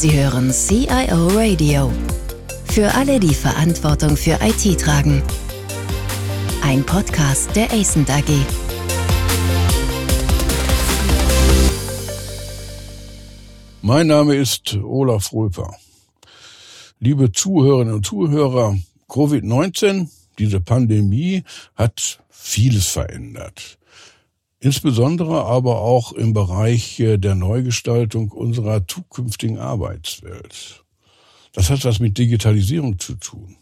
Sie hören CIO Radio. Für alle, die Verantwortung für IT tragen. Ein Podcast der ACENT AG. Mein Name ist Olaf Röper. Liebe Zuhörerinnen und Zuhörer, Covid-19, diese Pandemie hat vieles verändert. Insbesondere aber auch im Bereich äh, der Neugestaltung unserer zukünftigen Arbeitswelt. Das hat was mit Digitalisierung zu tun.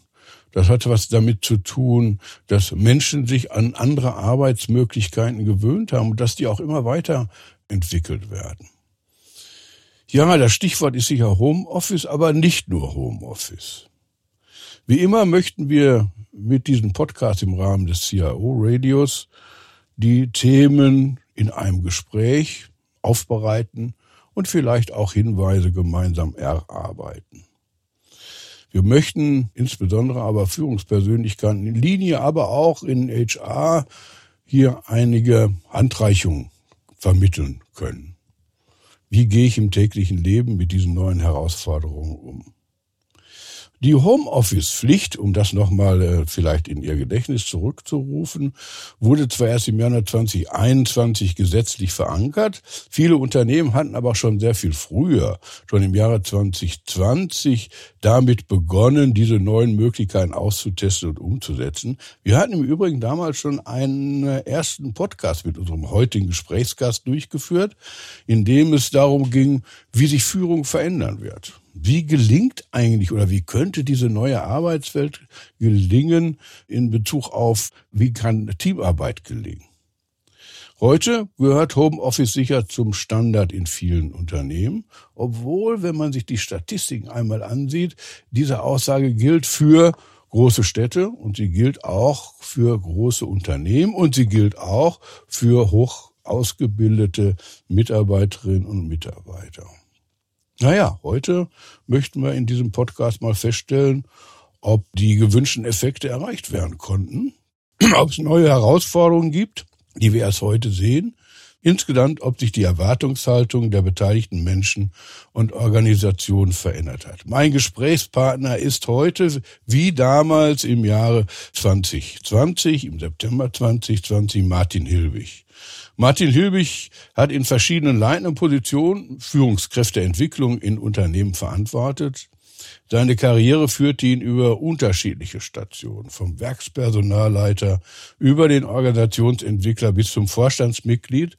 Das hat was damit zu tun, dass Menschen sich an andere Arbeitsmöglichkeiten gewöhnt haben und dass die auch immer weiter entwickelt werden. Ja, das Stichwort ist sicher Homeoffice, aber nicht nur Homeoffice. Wie immer möchten wir mit diesem Podcast im Rahmen des CIO-Radios die Themen in einem Gespräch aufbereiten und vielleicht auch Hinweise gemeinsam erarbeiten. Wir möchten insbesondere aber Führungspersönlichkeiten in Linie, aber auch in HR hier einige Handreichungen vermitteln können. Wie gehe ich im täglichen Leben mit diesen neuen Herausforderungen um? Die Homeoffice-Pflicht, um das nochmal äh, vielleicht in Ihr Gedächtnis zurückzurufen, wurde zwar erst im Januar 2021 gesetzlich verankert, viele Unternehmen hatten aber schon sehr viel früher, schon im Jahre 2020, damit begonnen, diese neuen Möglichkeiten auszutesten und umzusetzen. Wir hatten im Übrigen damals schon einen äh, ersten Podcast mit unserem heutigen Gesprächsgast durchgeführt, in dem es darum ging, wie sich Führung verändern wird. Wie gelingt eigentlich oder wie könnte diese neue Arbeitswelt gelingen in Bezug auf, wie kann Teamarbeit gelingen? Heute gehört Homeoffice sicher zum Standard in vielen Unternehmen, obwohl, wenn man sich die Statistiken einmal ansieht, diese Aussage gilt für große Städte und sie gilt auch für große Unternehmen und sie gilt auch für hoch ausgebildete Mitarbeiterinnen und Mitarbeiter. Naja, heute möchten wir in diesem Podcast mal feststellen, ob die gewünschten Effekte erreicht werden konnten, ob es neue Herausforderungen gibt, die wir erst heute sehen, insgesamt, ob sich die Erwartungshaltung der beteiligten Menschen und Organisationen verändert hat. Mein Gesprächspartner ist heute wie damals im Jahre 2020, im September 2020, Martin Hilbig. Martin Hilbig hat in verschiedenen leitenden Positionen Führungskräfteentwicklung in Unternehmen verantwortet. Seine Karriere führte ihn über unterschiedliche Stationen, vom Werkspersonalleiter über den Organisationsentwickler bis zum Vorstandsmitglied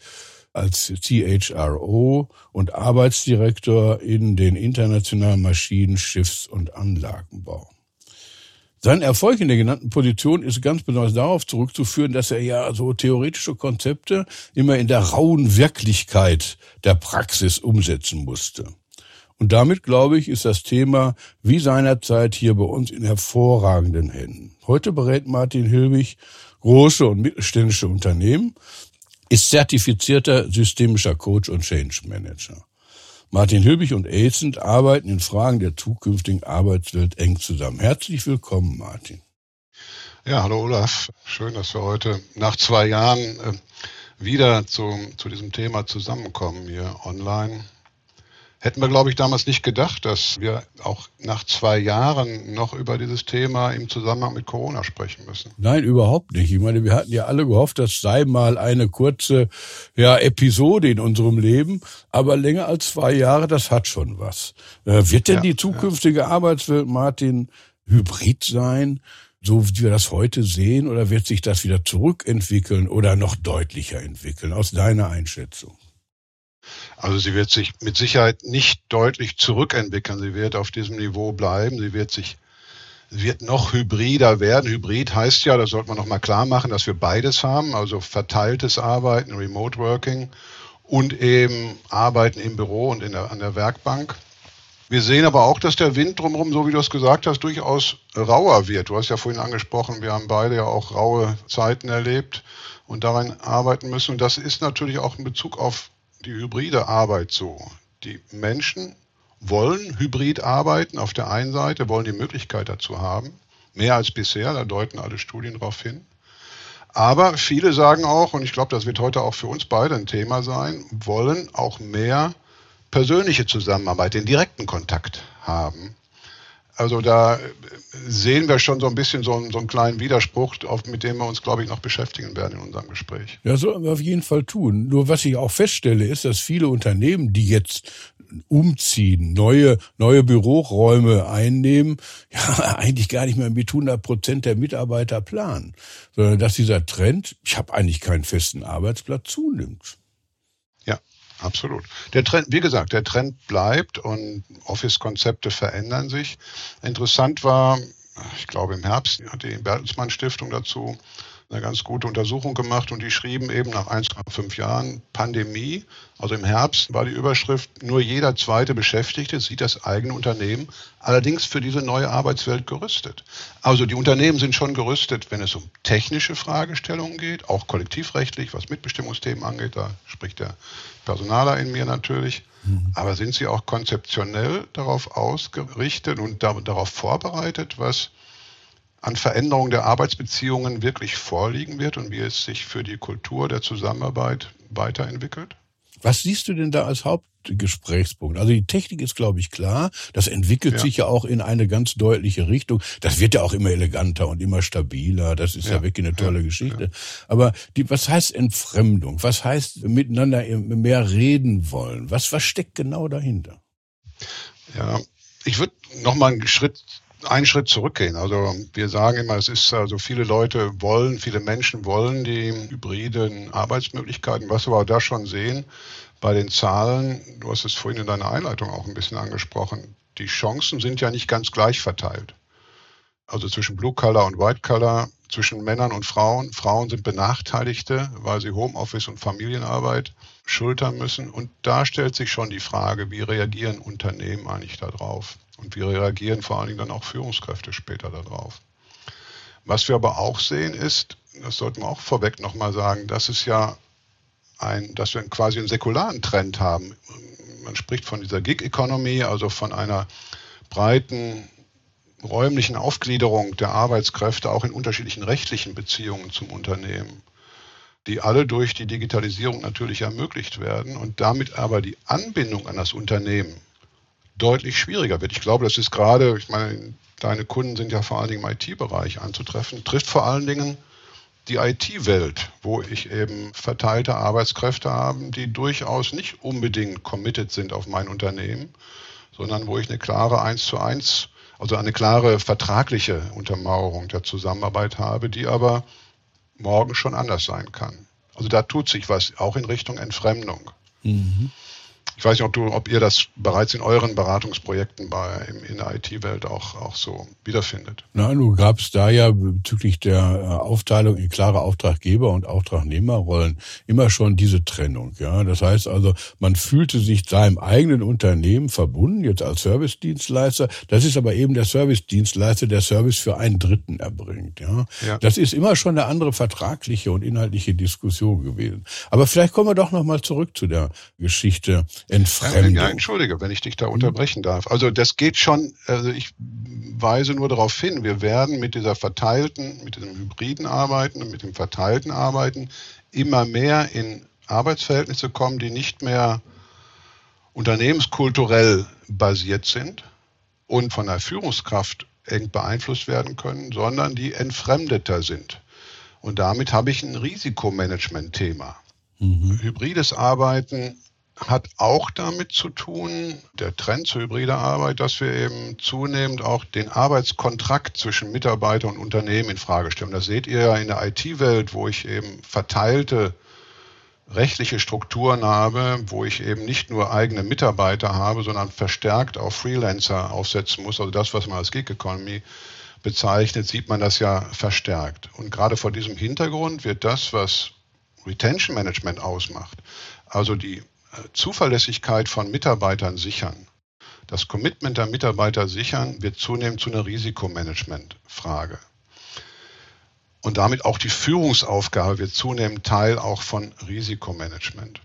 als CHRO und Arbeitsdirektor in den internationalen Maschinen-, Schiffs- und Anlagenbau. Sein Erfolg in der genannten Position ist ganz besonders darauf zurückzuführen, dass er ja so theoretische Konzepte immer in der rauen Wirklichkeit der Praxis umsetzen musste. Und damit, glaube ich, ist das Thema wie seinerzeit hier bei uns in hervorragenden Händen. Heute berät Martin Hilbig große und mittelständische Unternehmen, ist zertifizierter systemischer Coach und Change Manager. Martin Hilbig und Acent arbeiten in Fragen der zukünftigen Arbeitswelt eng zusammen. Herzlich willkommen, Martin. Ja, hallo Olaf. Schön, dass wir heute nach zwei Jahren äh, wieder zu, zu diesem Thema zusammenkommen hier online. Hätten wir, glaube ich, damals nicht gedacht, dass wir auch nach zwei Jahren noch über dieses Thema im Zusammenhang mit Corona sprechen müssen. Nein, überhaupt nicht. Ich meine, wir hatten ja alle gehofft, das sei mal eine kurze ja, Episode in unserem Leben, aber länger als zwei Jahre, das hat schon was. Äh, wird denn ja, die zukünftige ja. Arbeitswelt, Martin, hybrid sein? so wie wir das heute sehen, oder wird sich das wieder zurückentwickeln oder noch deutlicher entwickeln, aus deiner Einschätzung? Also sie wird sich mit Sicherheit nicht deutlich zurückentwickeln. Sie wird auf diesem Niveau bleiben. Sie wird sich wird noch hybrider werden. Hybrid heißt ja, das sollte man noch mal klar machen, dass wir beides haben, also verteiltes Arbeiten, Remote Working und eben Arbeiten im Büro und in der, an der Werkbank. Wir sehen aber auch, dass der Wind drumherum, so wie du es gesagt hast, durchaus rauer wird. Du hast ja vorhin angesprochen, wir haben beide ja auch raue Zeiten erlebt und daran arbeiten müssen. Und das ist natürlich auch in Bezug auf die hybride Arbeit so. Die Menschen wollen hybrid arbeiten auf der einen Seite, wollen die Möglichkeit dazu haben, mehr als bisher, da deuten alle Studien darauf hin. Aber viele sagen auch, und ich glaube, das wird heute auch für uns beide ein Thema sein, wollen auch mehr persönliche Zusammenarbeit, den direkten Kontakt haben. Also da sehen wir schon so ein bisschen so einen, so einen kleinen Widerspruch, auf, mit dem wir uns, glaube ich, noch beschäftigen werden in unserem Gespräch. Ja, sollten wir auf jeden Fall tun. Nur was ich auch feststelle, ist, dass viele Unternehmen, die jetzt umziehen, neue, neue Büroräume einnehmen, ja, eigentlich gar nicht mehr mit 100 Prozent der Mitarbeiter planen, sondern dass dieser Trend, ich habe eigentlich keinen festen Arbeitsplatz, zunimmt. Absolut. Der Trend, wie gesagt, der Trend bleibt und Office-Konzepte verändern sich. Interessant war, ich glaube im Herbst hat die Bertelsmann Stiftung dazu eine ganz gute Untersuchung gemacht und die schrieben eben nach 1,5 Jahren Pandemie, also im Herbst war die Überschrift, nur jeder zweite Beschäftigte sieht das eigene Unternehmen allerdings für diese neue Arbeitswelt gerüstet. Also die Unternehmen sind schon gerüstet, wenn es um technische Fragestellungen geht, auch kollektivrechtlich, was Mitbestimmungsthemen angeht, da spricht der Personaler in mir natürlich. Mhm. Aber sind sie auch konzeptionell darauf ausgerichtet und darauf vorbereitet, was an Veränderung der Arbeitsbeziehungen wirklich vorliegen wird und wie es sich für die Kultur der Zusammenarbeit weiterentwickelt? Was siehst du denn da als Hauptgesprächspunkt? Also die Technik ist, glaube ich, klar. Das entwickelt ja. sich ja auch in eine ganz deutliche Richtung. Das wird ja auch immer eleganter und immer stabiler. Das ist ja, ja wirklich eine tolle ja, Geschichte. Aber die, was heißt Entfremdung? Was heißt miteinander mehr reden wollen? Was, was steckt genau dahinter? Ja, ich würde noch mal einen Schritt einen Schritt zurückgehen. Also wir sagen immer, es ist also viele Leute wollen, viele Menschen wollen die hybriden Arbeitsmöglichkeiten. Was wir aber da schon sehen bei den Zahlen, du hast es vorhin in deiner Einleitung auch ein bisschen angesprochen, die Chancen sind ja nicht ganz gleich verteilt. Also zwischen Blue Color und White Color, zwischen Männern und Frauen. Frauen sind Benachteiligte, weil sie Homeoffice und Familienarbeit schultern müssen. Und da stellt sich schon die Frage, wie reagieren Unternehmen eigentlich darauf? Und wie reagieren vor allen Dingen dann auch Führungskräfte später darauf? Was wir aber auch sehen ist, das sollten wir auch vorweg nochmal sagen, dass es ja ein, dass wir quasi einen säkularen Trend haben. Man spricht von dieser Gig Economy, also von einer breiten räumlichen Aufgliederung der Arbeitskräfte auch in unterschiedlichen rechtlichen Beziehungen zum Unternehmen, die alle durch die Digitalisierung natürlich ermöglicht werden und damit aber die Anbindung an das Unternehmen deutlich schwieriger wird. Ich glaube, das ist gerade, ich meine, deine Kunden sind ja vor allen Dingen im IT-Bereich anzutreffen, trifft vor allen Dingen die IT-Welt, wo ich eben verteilte Arbeitskräfte habe, die durchaus nicht unbedingt committed sind auf mein Unternehmen, sondern wo ich eine klare 1 zu 1, also eine klare vertragliche Untermauerung der Zusammenarbeit habe, die aber morgen schon anders sein kann. Also da tut sich was, auch in Richtung Entfremdung. Mhm. Ich weiß nicht, ob, du, ob ihr das bereits in euren Beratungsprojekten bei, in der IT-Welt auch, auch so wiederfindet. Nein, du gabst da ja bezüglich der äh, Aufteilung in klare Auftraggeber- und Auftragnehmerrollen immer schon diese Trennung. Ja, Das heißt also, man fühlte sich seinem eigenen Unternehmen verbunden, jetzt als Servicedienstleister. Das ist aber eben der Servicedienstleister, der Service für einen Dritten erbringt. Ja? ja. Das ist immer schon eine andere vertragliche und inhaltliche Diskussion gewesen. Aber vielleicht kommen wir doch nochmal zurück zu der Geschichte Entfremdung. Ja, entschuldige, wenn ich dich da unterbrechen darf. Also das geht schon, also ich weise nur darauf hin, wir werden mit dieser verteilten, mit diesem hybriden Arbeiten und mit dem verteilten Arbeiten immer mehr in Arbeitsverhältnisse kommen, die nicht mehr unternehmenskulturell basiert sind und von der Führungskraft eng beeinflusst werden können, sondern die entfremdeter sind. Und damit habe ich ein Risikomanagement-Thema. Mhm. Hybrides Arbeiten hat auch damit zu tun, der Trend zur hybrider Arbeit, dass wir eben zunehmend auch den Arbeitskontrakt zwischen Mitarbeiter und Unternehmen in Frage stellen. Das seht ihr ja in der IT-Welt, wo ich eben verteilte rechtliche Strukturen habe, wo ich eben nicht nur eigene Mitarbeiter habe, sondern verstärkt auf Freelancer aufsetzen muss. Also das, was man als Gig Economy bezeichnet, sieht man das ja verstärkt. Und gerade vor diesem Hintergrund wird das, was Retention Management ausmacht, also die Zuverlässigkeit von Mitarbeitern sichern, das Commitment der Mitarbeiter sichern, wird zunehmend zu einer Risikomanagement-Frage. Und damit auch die Führungsaufgabe wird zunehmend Teil auch von Risikomanagement.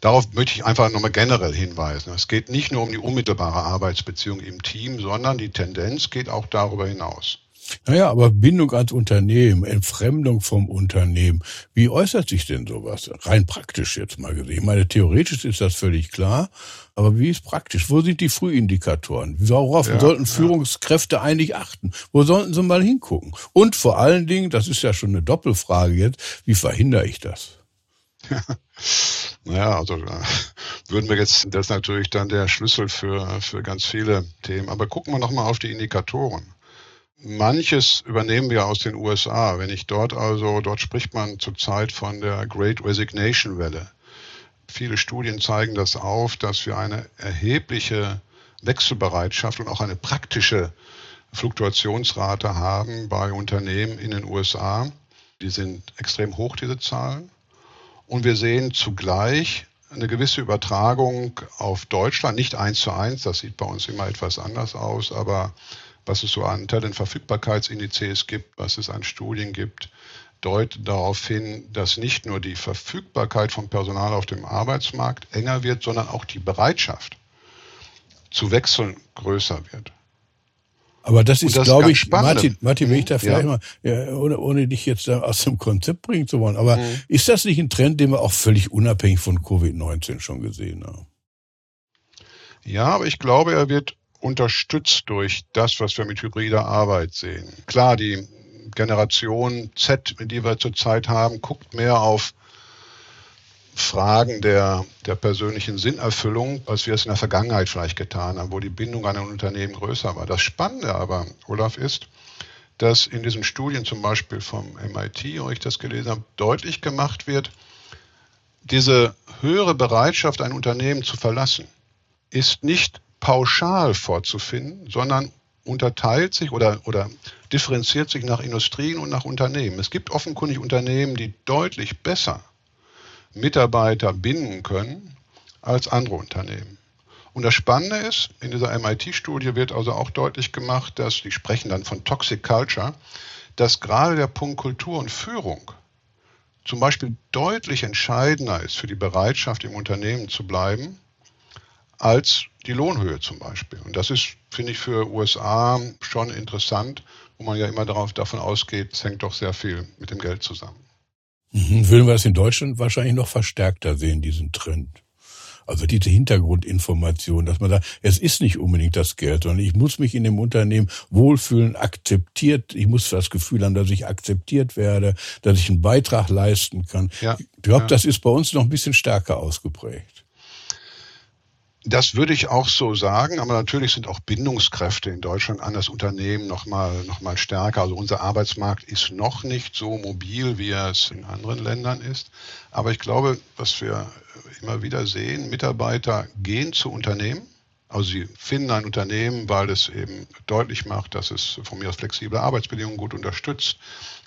Darauf möchte ich einfach nochmal generell hinweisen. Es geht nicht nur um die unmittelbare Arbeitsbeziehung im Team, sondern die Tendenz geht auch darüber hinaus. Naja, aber Bindung ans Unternehmen, Entfremdung vom Unternehmen, wie äußert sich denn sowas? Rein praktisch jetzt mal gesehen. Ich meine, theoretisch ist das völlig klar, aber wie ist praktisch? Wo sind die Frühindikatoren? Worauf ja, sollten Führungskräfte ja. eigentlich achten? Wo sollten sie mal hingucken? Und vor allen Dingen, das ist ja schon eine Doppelfrage jetzt, wie verhindere ich das? Ja. Naja, also äh, würden wir jetzt, das ist natürlich dann der Schlüssel für, für ganz viele Themen. Aber gucken wir nochmal auf die Indikatoren. Manches übernehmen wir aus den USA. Wenn ich dort also, dort spricht man zurzeit von der Great Resignation Welle. Viele Studien zeigen das auf, dass wir eine erhebliche Wechselbereitschaft und auch eine praktische Fluktuationsrate haben bei Unternehmen in den USA. Die sind extrem hoch, diese Zahlen. Und wir sehen zugleich eine gewisse Übertragung auf Deutschland, nicht eins zu eins, das sieht bei uns immer etwas anders aus, aber was es so an Talentverfügbarkeitsindizes gibt, was es an Studien gibt, deutet darauf hin, dass nicht nur die Verfügbarkeit von Personal auf dem Arbeitsmarkt enger wird, sondern auch die Bereitschaft zu wechseln größer wird. Aber das ist, glaube ich, Martin, Martin, wenn ich da vielleicht ja. mal, ja, ohne, ohne dich jetzt aus dem Konzept bringen zu wollen, aber mhm. ist das nicht ein Trend, den wir auch völlig unabhängig von Covid-19 schon gesehen haben? Ja, aber ich glaube, er wird unterstützt durch das, was wir mit hybrider Arbeit sehen. Klar, die Generation Z, die wir zurzeit haben, guckt mehr auf Fragen der, der persönlichen Sinnerfüllung, als wir es in der Vergangenheit vielleicht getan haben, wo die Bindung an ein Unternehmen größer war. Das Spannende aber, Olaf, ist, dass in diesen Studien zum Beispiel vom MIT, wo ich das gelesen habe, deutlich gemacht wird, diese höhere Bereitschaft, ein Unternehmen zu verlassen, ist nicht pauschal vorzufinden, sondern unterteilt sich oder, oder differenziert sich nach Industrien und nach Unternehmen. Es gibt offenkundig Unternehmen, die deutlich besser Mitarbeiter binden können als andere Unternehmen. Und das Spannende ist, in dieser MIT-Studie wird also auch deutlich gemacht, dass, die sprechen dann von Toxic Culture, dass gerade der Punkt Kultur und Führung zum Beispiel deutlich entscheidender ist für die Bereitschaft, im Unternehmen zu bleiben, als die Lohnhöhe zum Beispiel. Und das ist, finde ich, für USA schon interessant, wo man ja immer darauf, davon ausgeht, es hängt doch sehr viel mit dem Geld zusammen. Mhm. Würden wir das in Deutschland wahrscheinlich noch verstärkter sehen, diesen Trend? Also diese Hintergrundinformation, dass man sagt, es ist nicht unbedingt das Geld, sondern ich muss mich in dem Unternehmen wohlfühlen, akzeptiert, ich muss das Gefühl haben, dass ich akzeptiert werde, dass ich einen Beitrag leisten kann. Ja, ich glaube, ja. das ist bei uns noch ein bisschen stärker ausgeprägt. Das würde ich auch so sagen, aber natürlich sind auch Bindungskräfte in Deutschland an das Unternehmen nochmal noch mal stärker. Also unser Arbeitsmarkt ist noch nicht so mobil, wie er es in anderen Ländern ist. Aber ich glaube, was wir immer wieder sehen, Mitarbeiter gehen zu Unternehmen. Also sie finden ein Unternehmen, weil es eben deutlich macht, dass es von mir aus flexible Arbeitsbedingungen gut unterstützt,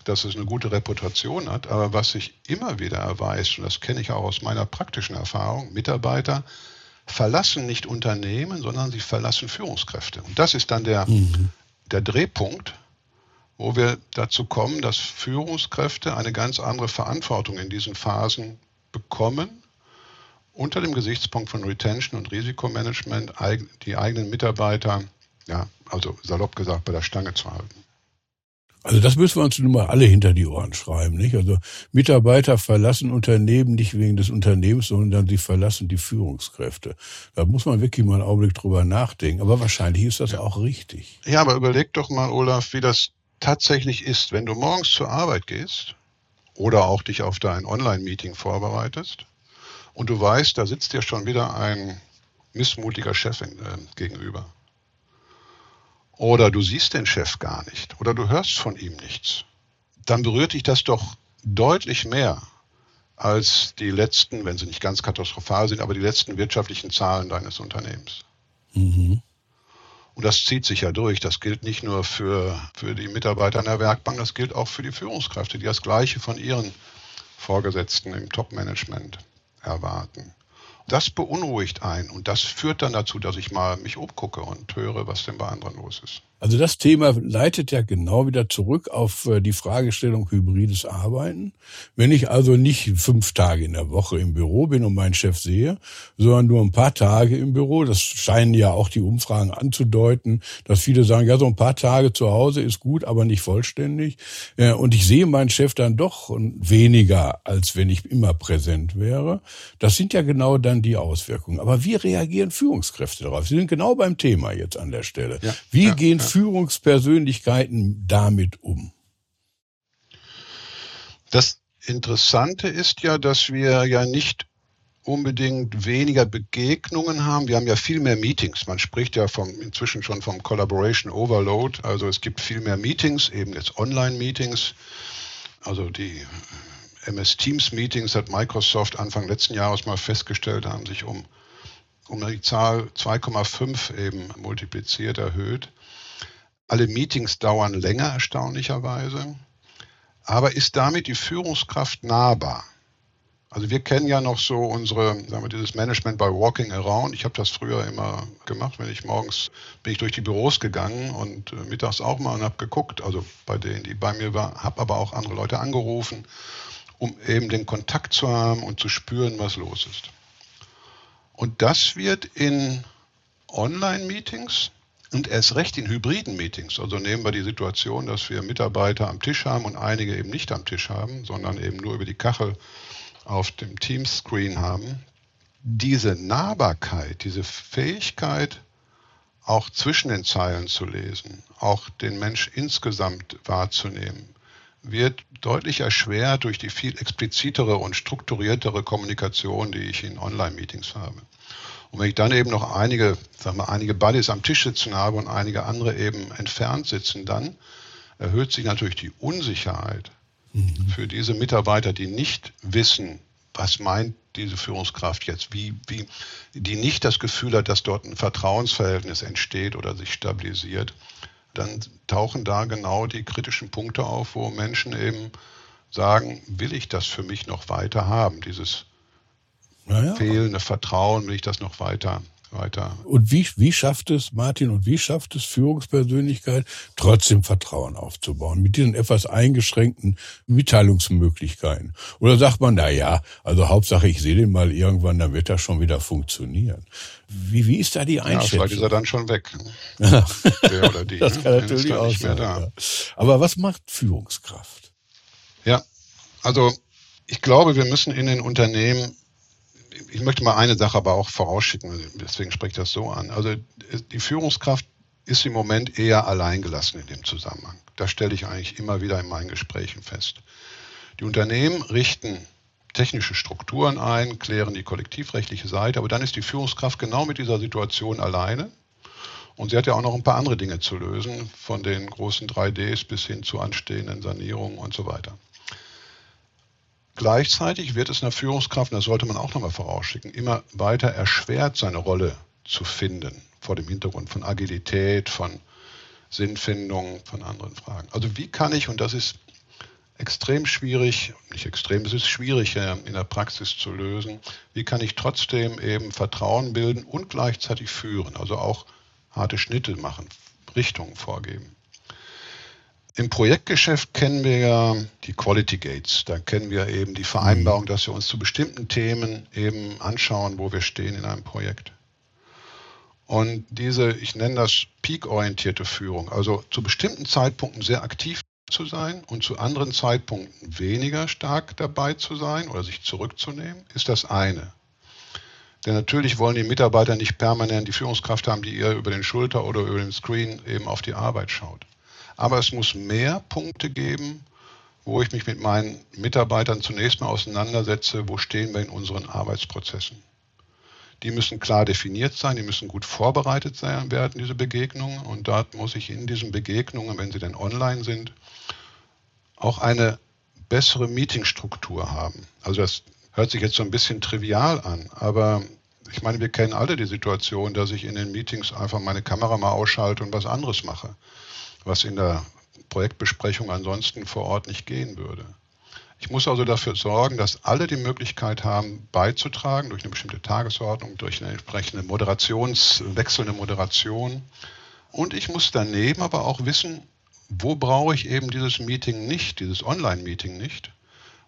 dass es eine gute Reputation hat. Aber was sich immer wieder erweist, und das kenne ich auch aus meiner praktischen Erfahrung, Mitarbeiter verlassen nicht Unternehmen, sondern sie verlassen Führungskräfte. Und das ist dann der, mhm. der Drehpunkt, wo wir dazu kommen, dass Führungskräfte eine ganz andere Verantwortung in diesen Phasen bekommen, unter dem Gesichtspunkt von Retention und Risikomanagement die eigenen Mitarbeiter, ja, also salopp gesagt, bei der Stange zu halten. Also das müssen wir uns nun mal alle hinter die Ohren schreiben, nicht? Also Mitarbeiter verlassen Unternehmen nicht wegen des Unternehmens, sondern sie verlassen die Führungskräfte. Da muss man wirklich mal einen Augenblick drüber nachdenken. Aber wahrscheinlich ist das ja. auch richtig. Ja, aber überleg doch mal, Olaf, wie das tatsächlich ist, wenn du morgens zur Arbeit gehst oder auch dich auf dein Online-Meeting vorbereitest und du weißt, da sitzt dir schon wieder ein missmutiger Chef äh, gegenüber. Oder du siehst den Chef gar nicht oder du hörst von ihm nichts. Dann berührt dich das doch deutlich mehr als die letzten, wenn sie nicht ganz katastrophal sind, aber die letzten wirtschaftlichen Zahlen deines Unternehmens. Mhm. Und das zieht sich ja durch. Das gilt nicht nur für, für die Mitarbeiter an der Werkbank, das gilt auch für die Führungskräfte, die das Gleiche von ihren Vorgesetzten im Top-Management erwarten. Das beunruhigt einen und das führt dann dazu, dass ich mal mich umgucke und höre, was denn bei anderen los ist. Also das Thema leitet ja genau wieder zurück auf äh, die Fragestellung hybrides Arbeiten. Wenn ich also nicht fünf Tage in der Woche im Büro bin und meinen Chef sehe, sondern nur ein paar Tage im Büro, das scheinen ja auch die Umfragen anzudeuten, dass viele sagen, ja, so ein paar Tage zu Hause ist gut, aber nicht vollständig. Äh, und ich sehe meinen Chef dann doch weniger, als wenn ich immer präsent wäre. Das sind ja genau dann die Auswirkungen. Aber wie reagieren Führungskräfte darauf? Sie sind genau beim Thema jetzt an der Stelle. Ja, wie ja, gehen. Führungspersönlichkeiten damit um? Das Interessante ist ja, dass wir ja nicht unbedingt weniger Begegnungen haben. Wir haben ja viel mehr Meetings. Man spricht ja vom, inzwischen schon vom Collaboration Overload. Also es gibt viel mehr Meetings, eben jetzt Online-Meetings. Also die MS Teams Meetings hat Microsoft Anfang letzten Jahres mal festgestellt, haben sich um, um die Zahl 2,5 eben multipliziert erhöht. Alle Meetings dauern länger, erstaunlicherweise. Aber ist damit die Führungskraft nahbar? Also wir kennen ja noch so unsere, sagen wir, dieses Management by Walking Around. Ich habe das früher immer gemacht, wenn ich morgens bin ich durch die Büros gegangen und äh, mittags auch mal und habe geguckt, also bei denen, die bei mir waren, habe aber auch andere Leute angerufen, um eben den Kontakt zu haben und zu spüren, was los ist. Und das wird in Online-Meetings und erst recht in hybriden Meetings, also nehmen wir die Situation, dass wir Mitarbeiter am Tisch haben und einige eben nicht am Tisch haben, sondern eben nur über die Kachel auf dem Teams-Screen haben, diese Nahbarkeit, diese Fähigkeit, auch zwischen den Zeilen zu lesen, auch den Mensch insgesamt wahrzunehmen, wird deutlich erschwert durch die viel explizitere und strukturiertere Kommunikation, die ich in Online-Meetings habe. Und wenn ich dann eben noch einige, sagen wir, einige Buddies am Tisch sitzen habe und einige andere eben entfernt sitzen, dann erhöht sich natürlich die Unsicherheit mhm. für diese Mitarbeiter, die nicht wissen, was meint diese Führungskraft jetzt, wie, wie, die nicht das Gefühl hat, dass dort ein Vertrauensverhältnis entsteht oder sich stabilisiert, dann tauchen da genau die kritischen Punkte auf, wo Menschen eben sagen, will ich das für mich noch weiter haben, dieses naja. fehlende Vertrauen, will ich das noch weiter weiter. Und wie, wie schafft es, Martin, und wie schafft es Führungspersönlichkeit, trotzdem Vertrauen aufzubauen, mit diesen etwas eingeschränkten Mitteilungsmöglichkeiten? Oder sagt man, na ja, also Hauptsache, ich sehe den mal irgendwann, dann wird das schon wieder funktionieren. Wie, wie ist da die Einschätzung? Ja, vielleicht ist er dann schon weg. Der oder die. Das kann natürlich auch sein. Ja. Aber was macht Führungskraft? Ja, also ich glaube, wir müssen in den Unternehmen ich möchte mal eine Sache aber auch vorausschicken, deswegen spreche ich das so an. Also die Führungskraft ist im Moment eher alleingelassen in dem Zusammenhang. Das stelle ich eigentlich immer wieder in meinen Gesprächen fest. Die Unternehmen richten technische Strukturen ein, klären die kollektivrechtliche Seite, aber dann ist die Führungskraft genau mit dieser Situation alleine. Und sie hat ja auch noch ein paar andere Dinge zu lösen, von den großen 3Ds bis hin zu anstehenden Sanierungen und so weiter. Gleichzeitig wird es einer Führungskraft, und das sollte man auch nochmal vorausschicken, immer weiter erschwert, seine Rolle zu finden, vor dem Hintergrund von Agilität, von Sinnfindung, von anderen Fragen. Also wie kann ich, und das ist extrem schwierig, nicht extrem, es ist schwierig in der Praxis zu lösen, wie kann ich trotzdem eben Vertrauen bilden und gleichzeitig führen, also auch harte Schnitte machen, Richtungen vorgeben. Im Projektgeschäft kennen wir ja die Quality Gates. Da kennen wir eben die Vereinbarung, mhm. dass wir uns zu bestimmten Themen eben anschauen, wo wir stehen in einem Projekt. Und diese, ich nenne das peak-orientierte Führung, also zu bestimmten Zeitpunkten sehr aktiv zu sein und zu anderen Zeitpunkten weniger stark dabei zu sein oder sich zurückzunehmen, ist das eine. Denn natürlich wollen die Mitarbeiter nicht permanent die Führungskraft haben, die ihr über den Schulter oder über den Screen eben auf die Arbeit schaut. Aber es muss mehr Punkte geben, wo ich mich mit meinen Mitarbeitern zunächst mal auseinandersetze, wo stehen wir in unseren Arbeitsprozessen. Die müssen klar definiert sein, die müssen gut vorbereitet sein werden, diese Begegnungen. Und da muss ich in diesen Begegnungen, wenn sie denn online sind, auch eine bessere Meetingstruktur haben. Also das hört sich jetzt so ein bisschen trivial an, aber ich meine, wir kennen alle die Situation, dass ich in den Meetings einfach meine Kamera mal ausschalte und was anderes mache was in der Projektbesprechung ansonsten vor Ort nicht gehen würde. Ich muss also dafür sorgen, dass alle die Möglichkeit haben, beizutragen durch eine bestimmte Tagesordnung, durch eine entsprechende Moderations, wechselnde Moderation. Und ich muss daneben aber auch wissen, wo brauche ich eben dieses Meeting nicht, dieses Online-Meeting nicht?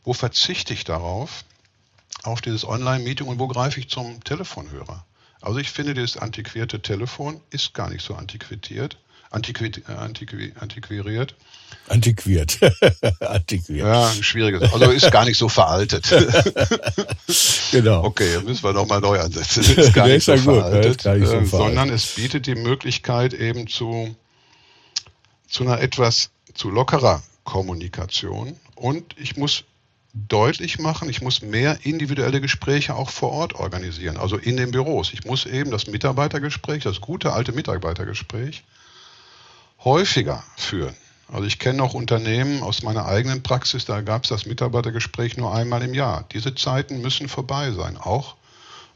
Wo verzichte ich darauf, auf dieses Online-Meeting und wo greife ich zum Telefonhörer? Also ich finde, dieses antiquierte Telefon ist gar nicht so antiquiert, antiqui, äh, antiqui, antiquiriert. Antiquiert. antiquiert. Ja, schwieriges. Also ist gar nicht so veraltet. genau. Okay, müssen wir nochmal neu ansetzen. Ist gar nicht, so, gut, veraltet, gar nicht so äh, veraltet, sondern es bietet die Möglichkeit eben zu, zu einer etwas zu lockerer Kommunikation. Und ich muss deutlich machen, ich muss mehr individuelle Gespräche auch vor Ort organisieren, also in den Büros. Ich muss eben das Mitarbeitergespräch, das gute alte Mitarbeitergespräch, häufiger führen. Also ich kenne auch Unternehmen aus meiner eigenen Praxis, da gab es das Mitarbeitergespräch nur einmal im Jahr. Diese Zeiten müssen vorbei sein, auch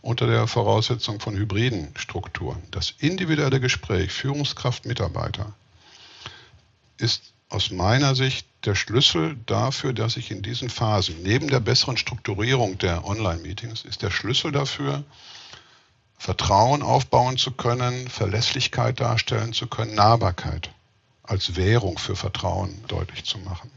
unter der Voraussetzung von hybriden Strukturen. Das individuelle Gespräch Führungskraft-Mitarbeiter ist aus meiner Sicht der Schlüssel dafür, dass ich in diesen Phasen, neben der besseren Strukturierung der Online-Meetings, ist der Schlüssel dafür, Vertrauen aufbauen zu können, Verlässlichkeit darstellen zu können, Nahbarkeit als Währung für Vertrauen deutlich zu machen.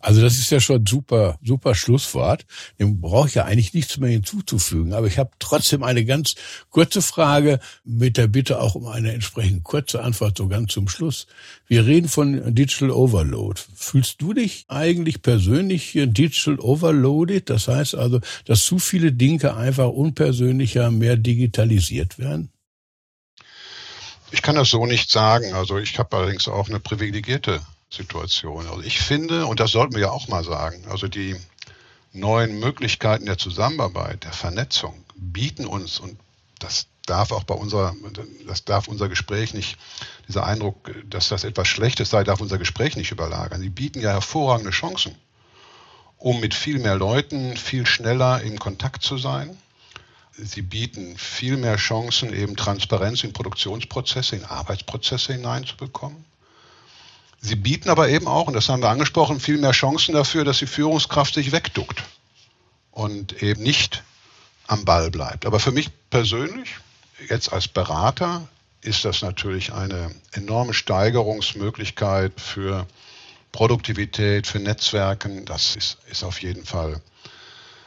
Also das ist ja schon super, super Schlusswort. Dem brauche ich ja eigentlich nichts mehr hinzuzufügen. Aber ich habe trotzdem eine ganz kurze Frage mit der Bitte auch um eine entsprechend kurze Antwort so ganz zum Schluss. Wir reden von Digital Overload. Fühlst du dich eigentlich persönlich Digital Overloaded? Das heißt also, dass zu viele Dinge einfach unpersönlicher, mehr digitalisiert werden? Ich kann das so nicht sagen. Also ich habe allerdings auch eine privilegierte Situation. Also ich finde, und das sollten wir ja auch mal sagen, also die neuen Möglichkeiten der Zusammenarbeit, der Vernetzung bieten uns, und das darf auch bei unserer, das darf unser Gespräch nicht, dieser Eindruck, dass das etwas Schlechtes sei, darf unser Gespräch nicht überlagern. Sie bieten ja hervorragende Chancen, um mit viel mehr Leuten viel schneller in Kontakt zu sein. Sie bieten viel mehr Chancen, eben Transparenz in Produktionsprozesse, in Arbeitsprozesse hineinzubekommen. Sie bieten aber eben auch, und das haben wir angesprochen, viel mehr Chancen dafür, dass die Führungskraft sich wegduckt und eben nicht am Ball bleibt. Aber für mich persönlich, jetzt als Berater, ist das natürlich eine enorme Steigerungsmöglichkeit für Produktivität, für Netzwerken. Das ist, ist auf jeden Fall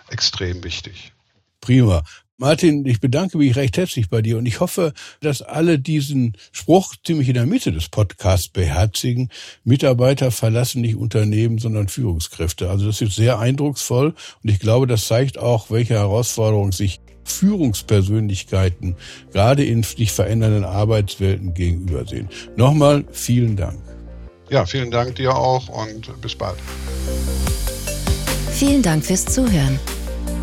extrem wichtig. Prima. Martin, ich bedanke mich recht herzlich bei dir und ich hoffe, dass alle diesen Spruch ziemlich in der Mitte des Podcasts beherzigen. Mitarbeiter verlassen nicht Unternehmen, sondern Führungskräfte. Also das ist sehr eindrucksvoll und ich glaube, das zeigt auch, welche Herausforderungen sich Führungspersönlichkeiten gerade in sich verändernden Arbeitswelten gegenübersehen. Nochmal vielen Dank. Ja, vielen Dank dir auch und bis bald. Vielen Dank fürs Zuhören.